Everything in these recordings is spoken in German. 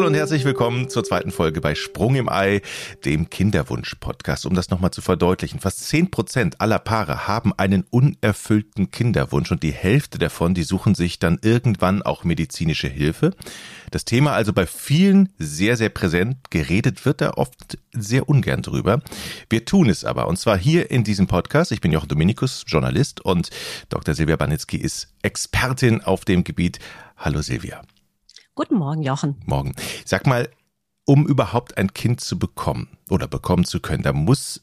Hallo und herzlich willkommen zur zweiten Folge bei Sprung im Ei, dem Kinderwunsch-Podcast. Um das nochmal zu verdeutlichen, fast zehn Prozent aller Paare haben einen unerfüllten Kinderwunsch und die Hälfte davon, die suchen sich dann irgendwann auch medizinische Hilfe. Das Thema also bei vielen sehr, sehr präsent. Geredet wird da oft sehr ungern drüber. Wir tun es aber und zwar hier in diesem Podcast. Ich bin Jochen Dominikus, Journalist und Dr. Silvia Banitzky ist Expertin auf dem Gebiet. Hallo Silvia. Guten Morgen, Jochen. Morgen. Sag mal, um überhaupt ein Kind zu bekommen oder bekommen zu können, da muss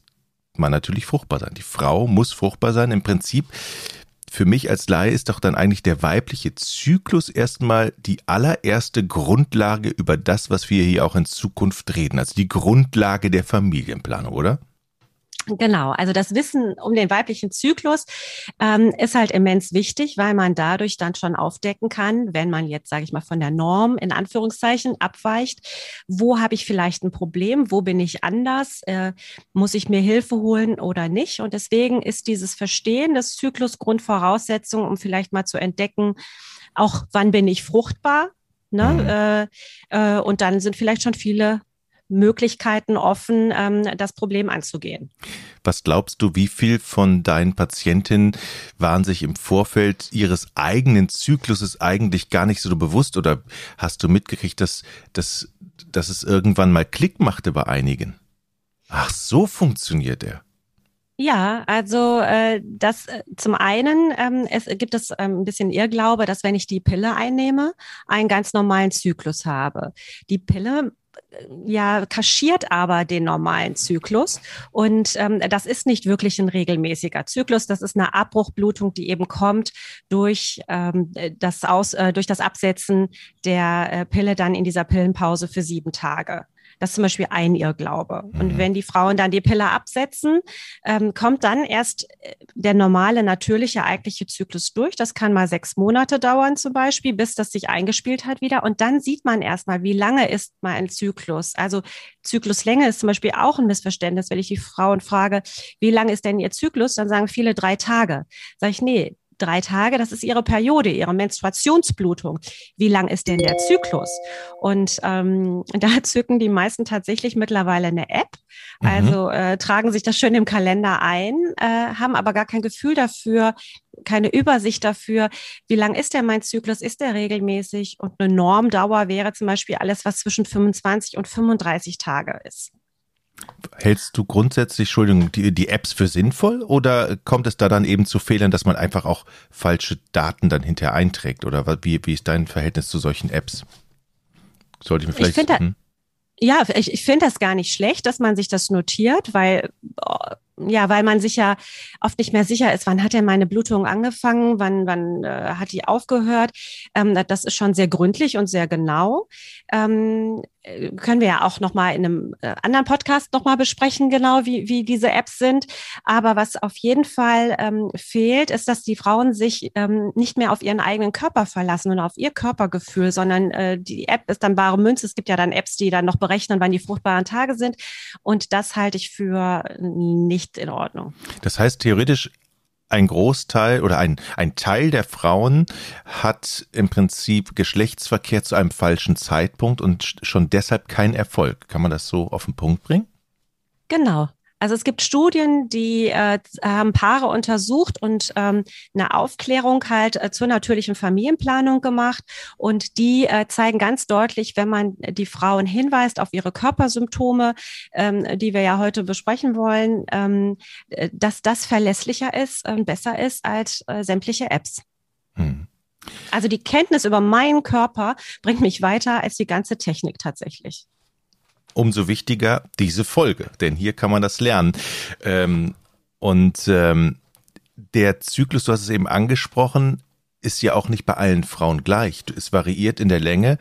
man natürlich fruchtbar sein. Die Frau muss fruchtbar sein. Im Prinzip, für mich als Laie ist doch dann eigentlich der weibliche Zyklus erstmal die allererste Grundlage über das, was wir hier auch in Zukunft reden. Also die Grundlage der Familienplanung, oder? Genau, also das Wissen um den weiblichen Zyklus ähm, ist halt immens wichtig, weil man dadurch dann schon aufdecken kann, wenn man jetzt, sage ich mal, von der Norm in Anführungszeichen abweicht, wo habe ich vielleicht ein Problem, wo bin ich anders, äh, muss ich mir Hilfe holen oder nicht. Und deswegen ist dieses Verstehen des Zyklus Grundvoraussetzung, um vielleicht mal zu entdecken, auch wann bin ich fruchtbar. Ne? Mhm. Äh, äh, und dann sind vielleicht schon viele Möglichkeiten offen, ähm, das Problem anzugehen. Was glaubst du, wie viel von deinen Patientinnen waren sich im Vorfeld ihres eigenen Zykluses eigentlich gar nicht so bewusst oder hast du mitgekriegt, dass, dass, dass es irgendwann mal Klick machte bei einigen? Ach, so funktioniert er. Ja, also äh, das äh, zum einen ähm, es gibt es ähm, ein bisschen Irrglaube, dass wenn ich die Pille einnehme, einen ganz normalen Zyklus habe. Die Pille ja, kaschiert aber den normalen Zyklus. Und ähm, das ist nicht wirklich ein regelmäßiger Zyklus. Das ist eine Abbruchblutung, die eben kommt durch, ähm, das, Aus, äh, durch das Absetzen der äh, Pille dann in dieser Pillenpause für sieben Tage. Das ist zum Beispiel ein Irrglaube. Mhm. Und wenn die Frauen dann die Pille absetzen, ähm, kommt dann erst äh, der normale, natürliche, eigentliche Zyklus durch. Das kann mal sechs Monate dauern zum Beispiel, bis das sich eingespielt hat wieder. Und dann sieht man erstmal, wie lange ist mal ein Zyklus. Also Zykluslänge ist zum Beispiel auch ein Missverständnis. Wenn ich die Frauen frage, wie lange ist denn ihr Zyklus, dann sagen viele drei Tage. Sag ich, nee, drei Tage, das ist ihre Periode, ihre Menstruationsblutung. Wie lang ist denn der Zyklus? Und ähm, da zücken die meisten tatsächlich mittlerweile eine App, mhm. also äh, tragen sich das schön im Kalender ein, äh, haben aber gar kein Gefühl dafür, keine Übersicht dafür, wie lang ist der mein Zyklus, ist der regelmäßig? Und eine Normdauer wäre zum Beispiel alles, was zwischen 25 und 35 Tage ist. Hältst du grundsätzlich, Entschuldigung, die, die Apps für sinnvoll oder kommt es da dann eben zu Fehlern, dass man einfach auch falsche Daten dann hinterher einträgt? Oder wie, wie ist dein Verhältnis zu solchen Apps? Sollte ich mir vielleicht. Ich find, hm? Ja, ich, ich finde das gar nicht schlecht, dass man sich das notiert, weil oh, ja, weil man sich ja oft nicht mehr sicher ist, wann hat denn meine Blutung angefangen, wann, wann äh, hat die aufgehört. Ähm, das ist schon sehr gründlich und sehr genau. Ähm, äh, können wir ja auch nochmal in einem äh, anderen Podcast nochmal besprechen, genau wie, wie diese Apps sind. Aber was auf jeden Fall ähm, fehlt, ist, dass die Frauen sich ähm, nicht mehr auf ihren eigenen Körper verlassen und auf ihr Körpergefühl, sondern äh, die App ist dann bare Münze. Es gibt ja dann Apps, die dann noch berechnen, wann die fruchtbaren Tage sind. Und das halte ich für nicht nicht in Ordnung. Das heißt, theoretisch ein Großteil oder ein, ein Teil der Frauen hat im Prinzip Geschlechtsverkehr zu einem falschen Zeitpunkt und schon deshalb keinen Erfolg. Kann man das so auf den Punkt bringen? Genau. Also es gibt Studien, die äh, haben Paare untersucht und ähm, eine Aufklärung halt äh, zur natürlichen Familienplanung gemacht. Und die äh, zeigen ganz deutlich, wenn man die Frauen hinweist auf ihre Körpersymptome, ähm, die wir ja heute besprechen wollen, ähm, äh, dass das verlässlicher ist und besser ist als äh, sämtliche Apps. Hm. Also die Kenntnis über meinen Körper bringt mich weiter als die ganze Technik tatsächlich umso wichtiger diese Folge, denn hier kann man das lernen. Ähm, und ähm, der Zyklus, du hast es eben angesprochen, ist ja auch nicht bei allen Frauen gleich. Es variiert in der Länge.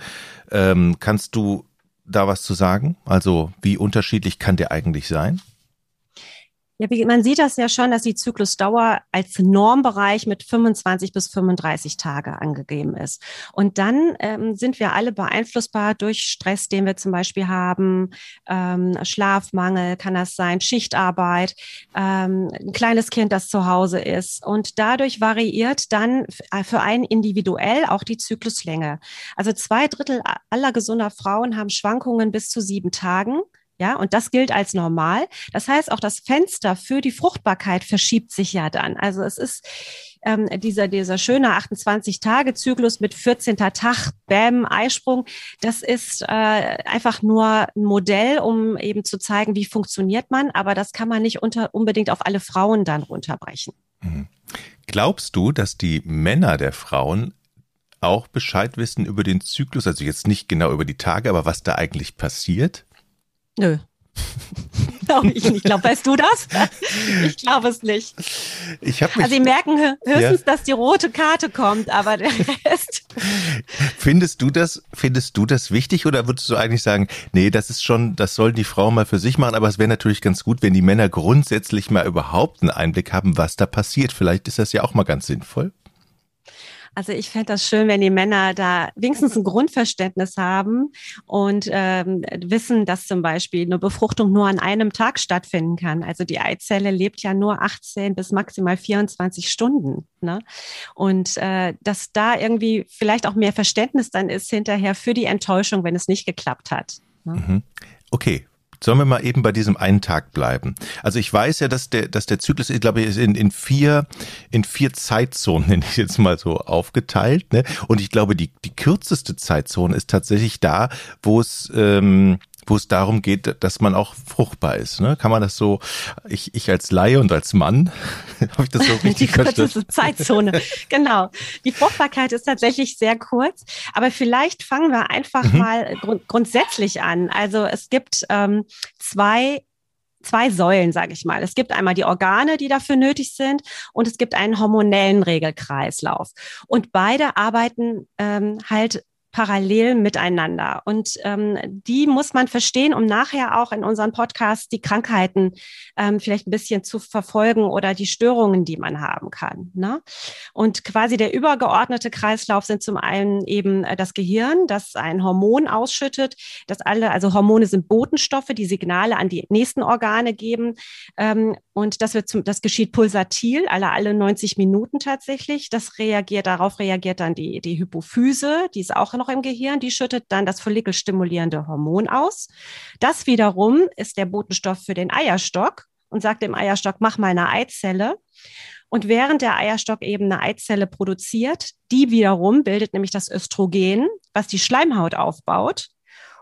Ähm, kannst du da was zu sagen? Also wie unterschiedlich kann der eigentlich sein? Ja, wie, man sieht das ja schon, dass die Zyklusdauer als Normbereich mit 25 bis 35 Tage angegeben ist. Und dann ähm, sind wir alle beeinflussbar durch Stress, den wir zum Beispiel haben, ähm, Schlafmangel kann das sein, Schichtarbeit, ähm, ein kleines Kind, das zu Hause ist. Und dadurch variiert dann äh, für einen individuell auch die Zykluslänge. Also zwei Drittel aller gesunder Frauen haben Schwankungen bis zu sieben Tagen. Ja, und das gilt als normal. Das heißt, auch das Fenster für die Fruchtbarkeit verschiebt sich ja dann. Also es ist ähm, dieser, dieser schöne 28-Tage-Zyklus mit 14. Tag, Bäm, Eisprung. Das ist äh, einfach nur ein Modell, um eben zu zeigen, wie funktioniert man. Aber das kann man nicht unter, unbedingt auf alle Frauen dann runterbrechen. Mhm. Glaubst du, dass die Männer der Frauen auch Bescheid wissen über den Zyklus, also jetzt nicht genau über die Tage, aber was da eigentlich passiert? Nö. glaube ich nicht. Glaub, weißt du das? Ich glaube es nicht. Ich mich, also sie merken höchstens, ja. dass die rote Karte kommt, aber der Rest. Findest du das, findest du das wichtig oder würdest du eigentlich sagen, nee, das ist schon, das sollen die Frauen mal für sich machen, aber es wäre natürlich ganz gut, wenn die Männer grundsätzlich mal überhaupt einen Einblick haben, was da passiert. Vielleicht ist das ja auch mal ganz sinnvoll. Also ich fände das schön, wenn die Männer da wenigstens ein Grundverständnis haben und ähm, wissen, dass zum Beispiel eine Befruchtung nur an einem Tag stattfinden kann. Also die Eizelle lebt ja nur 18 bis maximal 24 Stunden. Ne? Und äh, dass da irgendwie vielleicht auch mehr Verständnis dann ist hinterher für die Enttäuschung, wenn es nicht geklappt hat. Ne? Mhm. Okay, Sollen wir mal eben bei diesem einen Tag bleiben? Also ich weiß ja, dass der, dass der Zyklus, ich glaube, ist in, in vier, in vier Zeitzonen, nenne ich jetzt mal so aufgeteilt. Ne? Und ich glaube, die, die kürzeste Zeitzone ist tatsächlich da, wo es ähm, wo es darum geht, dass man auch fruchtbar ist. Ne? Kann man das so, ich, ich als Laie und als Mann, habe ich das so richtig Die kürzeste Zeitzone, genau. Die Fruchtbarkeit ist tatsächlich sehr kurz, aber vielleicht fangen wir einfach mhm. mal grund grundsätzlich an. Also es gibt ähm, zwei zwei Säulen, sage ich mal. Es gibt einmal die Organe, die dafür nötig sind, und es gibt einen hormonellen Regelkreislauf. Und beide arbeiten ähm, halt parallel miteinander. Und ähm, die muss man verstehen, um nachher auch in unseren Podcasts die Krankheiten ähm, vielleicht ein bisschen zu verfolgen oder die Störungen, die man haben kann. Ne? Und quasi der übergeordnete Kreislauf sind zum einen eben äh, das Gehirn, das ein Hormon ausschüttet, das alle, also Hormone sind Botenstoffe, die Signale an die nächsten Organe geben. Ähm, und das wird zum, das geschieht pulsatil, alle, alle 90 Minuten tatsächlich. Das reagiert, darauf reagiert dann die, die Hypophyse, die ist auch noch im Gehirn, die schüttet dann das follikelstimulierende Hormon aus. Das wiederum ist der Botenstoff für den Eierstock und sagt dem Eierstock, mach mal eine Eizelle. Und während der Eierstock eben eine Eizelle produziert, die wiederum bildet nämlich das Östrogen, was die Schleimhaut aufbaut.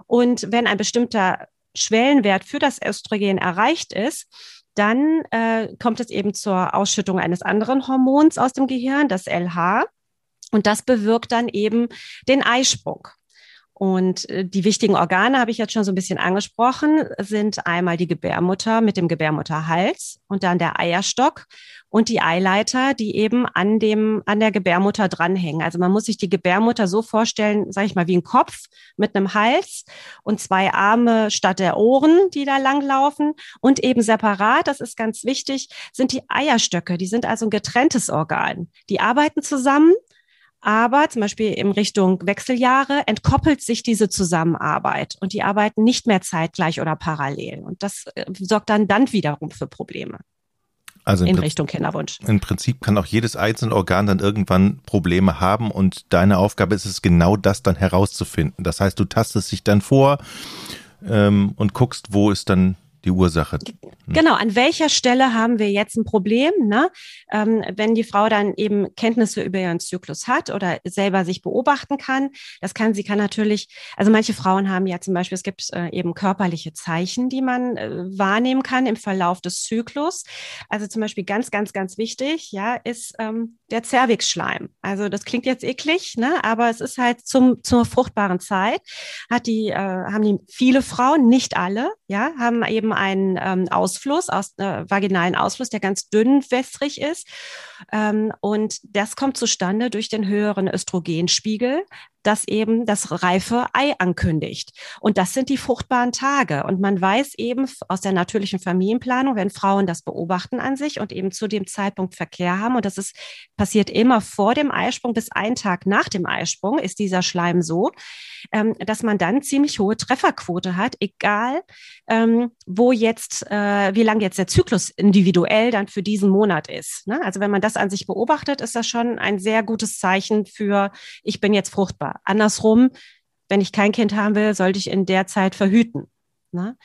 Und wenn ein bestimmter Schwellenwert für das Östrogen erreicht ist, dann äh, kommt es eben zur Ausschüttung eines anderen Hormons aus dem Gehirn, das LH. Und das bewirkt dann eben den Eisprung. Und äh, die wichtigen Organe habe ich jetzt schon so ein bisschen angesprochen, sind einmal die Gebärmutter mit dem Gebärmutterhals und dann der Eierstock und die Eileiter, die eben an dem, an der Gebärmutter dranhängen. Also man muss sich die Gebärmutter so vorstellen, sage ich mal, wie ein Kopf mit einem Hals und zwei Arme statt der Ohren, die da langlaufen. Und eben separat, das ist ganz wichtig, sind die Eierstöcke. Die sind also ein getrenntes Organ. Die arbeiten zusammen aber zum Beispiel in Richtung Wechseljahre entkoppelt sich diese Zusammenarbeit und die arbeiten nicht mehr zeitgleich oder parallel. Und das äh, sorgt dann dann wiederum für Probleme. Also in Richtung Kinderwunsch. Im Prinzip kann auch jedes einzelne Organ dann irgendwann Probleme haben und deine Aufgabe ist es genau das dann herauszufinden. Das heißt, du tastest dich dann vor ähm, und guckst, wo ist dann die Ursache. Genau, an welcher Stelle haben wir jetzt ein Problem? Ne? Ähm, wenn die Frau dann eben Kenntnisse über ihren Zyklus hat oder selber sich beobachten kann, das kann sie kann natürlich, also manche Frauen haben ja zum Beispiel, es gibt äh, eben körperliche Zeichen, die man äh, wahrnehmen kann im Verlauf des Zyklus. Also zum Beispiel ganz, ganz, ganz wichtig, ja, ist ähm, der Zervixschleim. Also das klingt jetzt eklig, ne? aber es ist halt zum, zur fruchtbaren Zeit, hat die, äh, haben die viele Frauen, nicht alle, ja, haben eben einen ähm, Ausfluss, aus, äh, vaginalen Ausfluss, der ganz dünn wässrig ist. Ähm, und das kommt zustande durch den höheren Östrogenspiegel das eben das reife Ei ankündigt. Und das sind die fruchtbaren Tage. Und man weiß eben aus der natürlichen Familienplanung, wenn Frauen das beobachten an sich und eben zu dem Zeitpunkt Verkehr haben, und das ist passiert immer vor dem Eisprung bis einen Tag nach dem Eisprung, ist dieser Schleim so, ähm, dass man dann ziemlich hohe Trefferquote hat, egal ähm, wo jetzt, äh, wie lang jetzt der Zyklus individuell dann für diesen Monat ist. Ne? Also wenn man das an sich beobachtet, ist das schon ein sehr gutes Zeichen für, ich bin jetzt fruchtbar. Andersrum, wenn ich kein Kind haben will, sollte ich in der Zeit verhüten. Ne?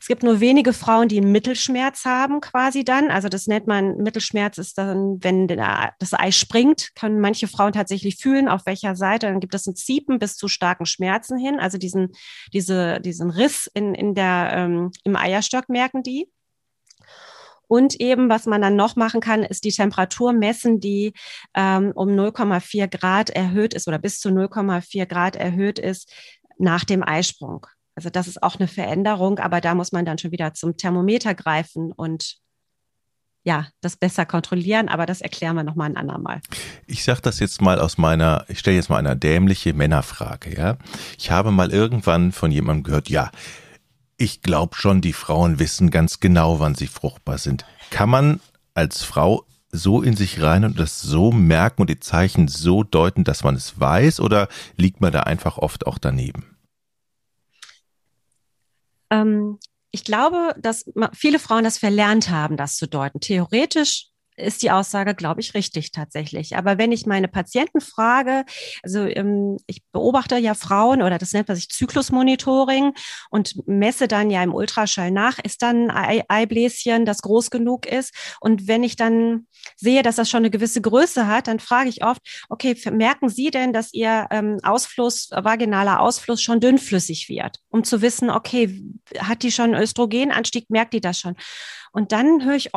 Es gibt nur wenige Frauen, die einen Mittelschmerz haben, quasi dann. Also das nennt man Mittelschmerz ist dann, wenn das Ei springt, können manche Frauen tatsächlich fühlen, auf welcher Seite. Dann gibt es ein Ziepen bis zu starken Schmerzen hin. Also diesen, diese, diesen Riss in, in der, ähm, im Eierstock merken die. Und eben, was man dann noch machen kann, ist die Temperatur messen, die ähm, um 0,4 Grad erhöht ist oder bis zu 0,4 Grad erhöht ist nach dem Eisprung. Also das ist auch eine Veränderung, aber da muss man dann schon wieder zum Thermometer greifen und ja, das besser kontrollieren, aber das erklären wir nochmal ein andermal. Ich sage das jetzt mal aus meiner, ich stelle jetzt mal eine dämliche Männerfrage, ja. Ich habe mal irgendwann von jemandem gehört, ja, ich glaube schon, die Frauen wissen ganz genau, wann sie fruchtbar sind. Kann man als Frau so in sich rein und das so merken und die Zeichen so deuten, dass man es weiß oder liegt man da einfach oft auch daneben? Ähm, ich glaube, dass viele Frauen das verlernt haben, das zu deuten. Theoretisch ist die Aussage, glaube ich, richtig tatsächlich. Aber wenn ich meine Patienten frage, also ähm, ich beobachte ja Frauen oder das nennt man sich Zyklusmonitoring und messe dann ja im Ultraschall nach, ist dann ein Eibläschen, das groß genug ist. Und wenn ich dann sehe, dass das schon eine gewisse Größe hat, dann frage ich oft, okay, merken Sie denn, dass Ihr ähm, Ausfluss, vaginaler Ausfluss schon dünnflüssig wird? Um zu wissen, okay, hat die schon Östrogenanstieg, merkt die das schon? Und dann höre ich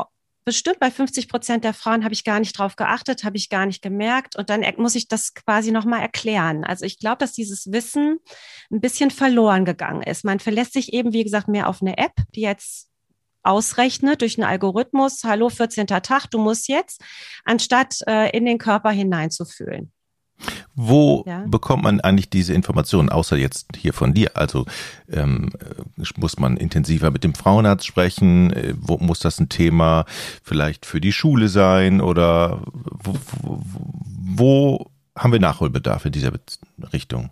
bestimmt bei 50 Prozent der Frauen habe ich gar nicht drauf geachtet, habe ich gar nicht gemerkt und dann muss ich das quasi nochmal erklären. Also ich glaube, dass dieses Wissen ein bisschen verloren gegangen ist. Man verlässt sich eben, wie gesagt, mehr auf eine App, die jetzt ausrechnet durch einen Algorithmus, hallo 14. Tag, du musst jetzt, anstatt äh, in den Körper hineinzufühlen. Wo ja. bekommt man eigentlich diese Informationen, außer jetzt hier von dir? Also ähm, muss man intensiver mit dem Frauenarzt sprechen? Äh, wo muss das ein Thema vielleicht für die Schule sein? Oder wo, wo, wo haben wir Nachholbedarf in dieser Richtung?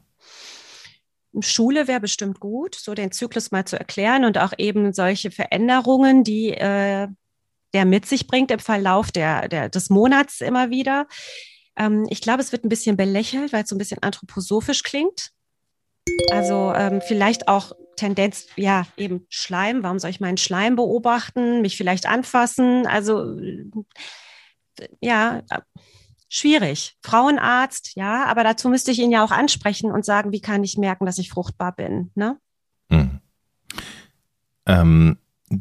Schule wäre bestimmt gut, so den Zyklus mal zu erklären und auch eben solche Veränderungen, die äh, der mit sich bringt im Verlauf der, der, des Monats immer wieder. Ähm, ich glaube, es wird ein bisschen belächelt, weil es so ein bisschen anthroposophisch klingt. Also ähm, vielleicht auch Tendenz, ja, eben Schleim. Warum soll ich meinen Schleim beobachten, mich vielleicht anfassen? Also ja, schwierig. Frauenarzt, ja, aber dazu müsste ich ihn ja auch ansprechen und sagen, wie kann ich merken, dass ich fruchtbar bin. Ne? Hm. Ähm,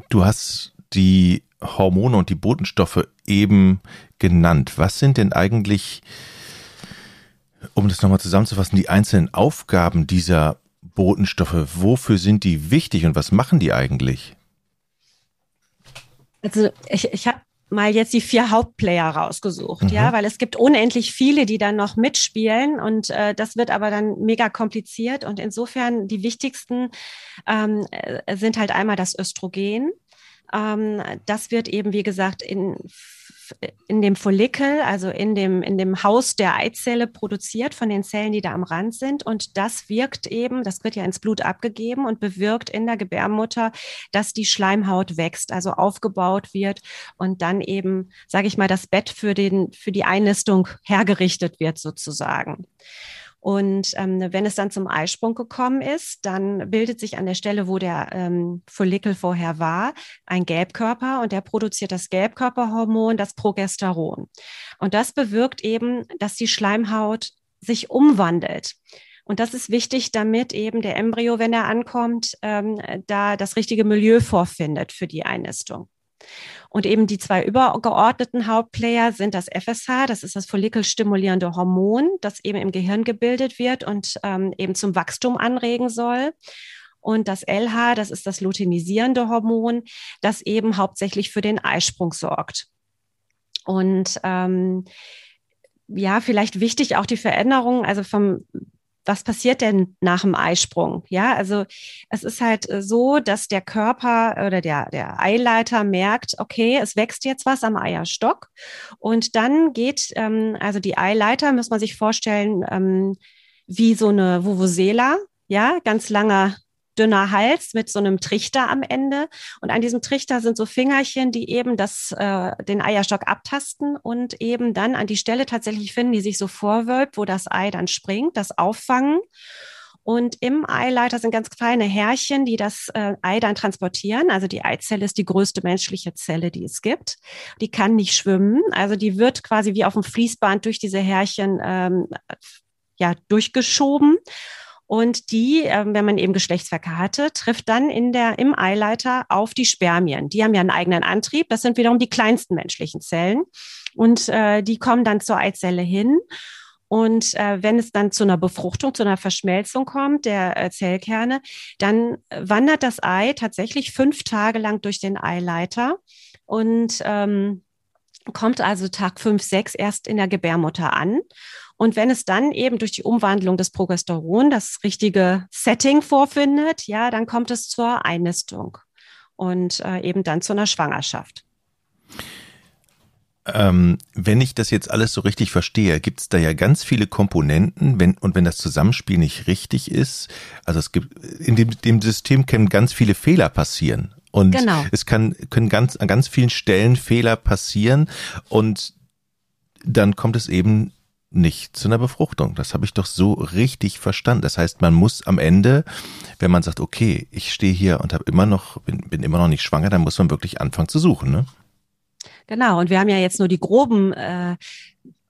du hast die Hormone und die Botenstoffe eben genannt. Was sind denn eigentlich, um das nochmal zusammenzufassen, die einzelnen Aufgaben dieser Botenstoffe? Wofür sind die wichtig und was machen die eigentlich? Also ich, ich habe mal jetzt die vier Hauptplayer rausgesucht, mhm. ja, weil es gibt unendlich viele, die dann noch mitspielen und äh, das wird aber dann mega kompliziert und insofern die wichtigsten ähm, äh, sind halt einmal das Östrogen, ähm, das wird eben, wie gesagt, in, in dem Follikel, also in dem, in dem Haus der Eizelle produziert von den Zellen, die da am Rand sind. Und das wirkt eben, das wird ja ins Blut abgegeben und bewirkt in der Gebärmutter, dass die Schleimhaut wächst, also aufgebaut wird und dann eben, sage ich mal, das Bett für, den, für die Einnistung hergerichtet wird sozusagen. Und ähm, wenn es dann zum Eisprung gekommen ist, dann bildet sich an der Stelle, wo der ähm, Follikel vorher war, ein Gelbkörper und der produziert das Gelbkörperhormon, das Progesteron. Und das bewirkt eben, dass die Schleimhaut sich umwandelt. Und das ist wichtig, damit eben der Embryo, wenn er ankommt, ähm, da das richtige Milieu vorfindet für die Einnistung. Und eben die zwei übergeordneten Hauptplayer sind das FSH, das ist das follikelstimulierende Hormon, das eben im Gehirn gebildet wird und ähm, eben zum Wachstum anregen soll. Und das LH, das ist das luteinisierende Hormon, das eben hauptsächlich für den Eisprung sorgt. Und ähm, ja, vielleicht wichtig auch die Veränderung, also vom was passiert denn nach dem Eisprung? Ja, also es ist halt äh, so, dass der Körper oder der, der Eileiter merkt, okay, es wächst jetzt was am Eierstock. Und dann geht, ähm, also die Eileiter, muss man sich vorstellen, ähm, wie so eine Vuvuzela, ja, ganz langer dünner Hals mit so einem Trichter am Ende. Und an diesem Trichter sind so Fingerchen, die eben das, äh, den Eierstock abtasten und eben dann an die Stelle tatsächlich finden, die sich so vorwölbt, wo das Ei dann springt, das auffangen. Und im Eileiter sind ganz kleine Härchen, die das äh, Ei dann transportieren. Also die Eizelle ist die größte menschliche Zelle, die es gibt. Die kann nicht schwimmen. Also die wird quasi wie auf dem Fließband durch diese Härchen ähm, ja, durchgeschoben. Und die, äh, wenn man eben Geschlechtsverkehr hatte, trifft dann in der, im Eileiter auf die Spermien. Die haben ja einen eigenen Antrieb. Das sind wiederum die kleinsten menschlichen Zellen. Und äh, die kommen dann zur Eizelle hin. Und äh, wenn es dann zu einer Befruchtung, zu einer Verschmelzung kommt der äh, Zellkerne, dann wandert das Ei tatsächlich fünf Tage lang durch den Eileiter und ähm, kommt also Tag fünf, sechs erst in der Gebärmutter an. Und wenn es dann eben durch die Umwandlung des Progesteron das richtige Setting vorfindet, ja, dann kommt es zur Einnistung und äh, eben dann zu einer Schwangerschaft. Ähm, wenn ich das jetzt alles so richtig verstehe, gibt es da ja ganz viele Komponenten, wenn, und wenn das Zusammenspiel nicht richtig ist, also es gibt, in dem, dem System können ganz viele Fehler passieren. Und genau. es kann, können ganz, an ganz vielen Stellen Fehler passieren und dann kommt es eben nicht zu einer Befruchtung. Das habe ich doch so richtig verstanden. Das heißt, man muss am Ende, wenn man sagt, okay, ich stehe hier und habe immer noch, bin, bin immer noch nicht schwanger, dann muss man wirklich anfangen zu suchen, ne? Genau, und wir haben ja jetzt nur die groben äh,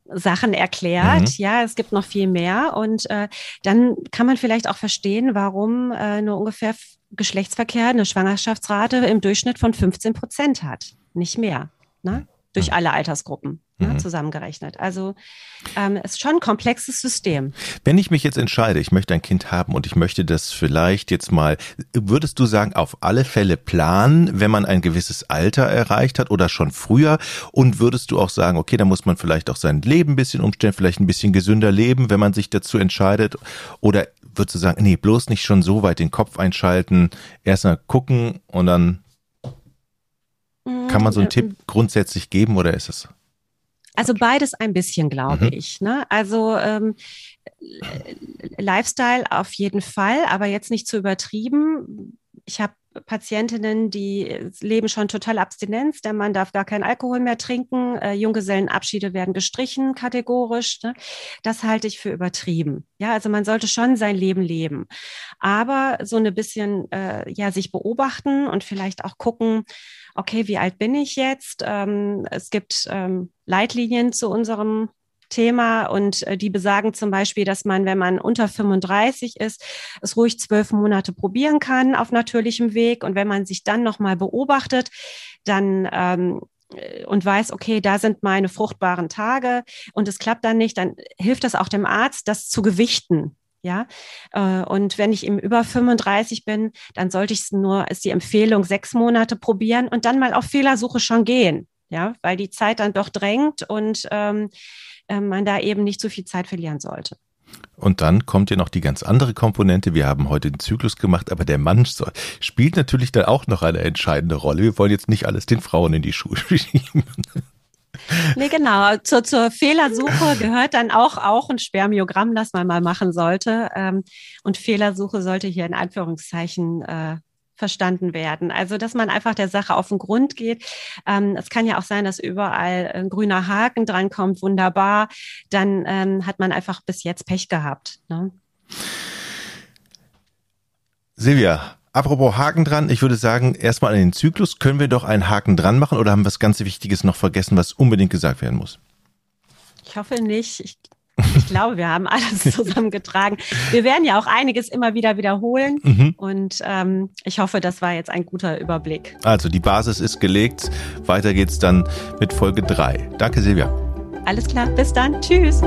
Sachen erklärt. Mhm. Ja, es gibt noch viel mehr. Und äh, dann kann man vielleicht auch verstehen, warum äh, nur ungefähr Geschlechtsverkehr eine Schwangerschaftsrate im Durchschnitt von 15 Prozent hat. Nicht mehr. Ne? Durch alle Altersgruppen ne, mhm. zusammengerechnet. Also ähm, ist schon ein komplexes System. Wenn ich mich jetzt entscheide, ich möchte ein Kind haben und ich möchte das vielleicht jetzt mal, würdest du sagen, auf alle Fälle planen, wenn man ein gewisses Alter erreicht hat oder schon früher? Und würdest du auch sagen, okay, da muss man vielleicht auch sein Leben ein bisschen umstellen, vielleicht ein bisschen gesünder leben, wenn man sich dazu entscheidet? Oder würdest du sagen, nee, bloß nicht schon so weit den Kopf einschalten, erst mal gucken und dann kann man so einen Tipp grundsätzlich geben oder ist es? Also beides ein bisschen, glaube mhm. ich. Ne? Also ähm, Lifestyle auf jeden Fall, aber jetzt nicht zu übertrieben. Ich habe Patientinnen, die leben schon total Abstinenz. Der Mann darf gar keinen Alkohol mehr trinken. Äh, Junggesellenabschiede werden gestrichen, kategorisch. Ne? Das halte ich für übertrieben. Ja, also man sollte schon sein Leben leben. Aber so eine bisschen, äh, ja, sich beobachten und vielleicht auch gucken, okay, wie alt bin ich jetzt? Ähm, es gibt ähm, Leitlinien zu unserem Thema und äh, die besagen zum Beispiel, dass man, wenn man unter 35 ist, es ruhig zwölf Monate probieren kann auf natürlichem Weg und wenn man sich dann nochmal beobachtet, dann ähm, äh, und weiß, okay, da sind meine fruchtbaren Tage und es klappt dann nicht, dann hilft das auch dem Arzt, das zu gewichten. Ja, äh, und wenn ich eben über 35 bin, dann sollte ich es nur, ist die Empfehlung, sechs Monate probieren und dann mal auf Fehlersuche schon gehen. Ja, weil die Zeit dann doch drängt und ähm, äh, man da eben nicht so viel Zeit verlieren sollte. Und dann kommt ja noch die ganz andere Komponente. Wir haben heute den Zyklus gemacht, aber der Mann spielt natürlich dann auch noch eine entscheidende Rolle. Wir wollen jetzt nicht alles den Frauen in die Schuhe schieben. Nee, genau. Zur, zur Fehlersuche gehört dann auch, auch ein Spermiogramm, das man mal machen sollte. Ähm, und Fehlersuche sollte hier in Anführungszeichen äh, verstanden werden. Also, dass man einfach der Sache auf den Grund geht. Ähm, es kann ja auch sein, dass überall ein grüner Haken drankommt, wunderbar. Dann ähm, hat man einfach bis jetzt Pech gehabt. Ne? Silvia, apropos Haken dran, ich würde sagen, erstmal an den Zyklus. Können wir doch einen Haken dran machen oder haben wir was ganz Wichtiges noch vergessen, was unbedingt gesagt werden muss? Ich hoffe nicht. Ich ich glaube, wir haben alles zusammengetragen. Wir werden ja auch einiges immer wieder wiederholen mhm. und ähm, ich hoffe, das war jetzt ein guter Überblick. Also die Basis ist gelegt. Weiter geht's dann mit Folge 3. Danke, Silvia. Alles klar, bis dann. Tschüss.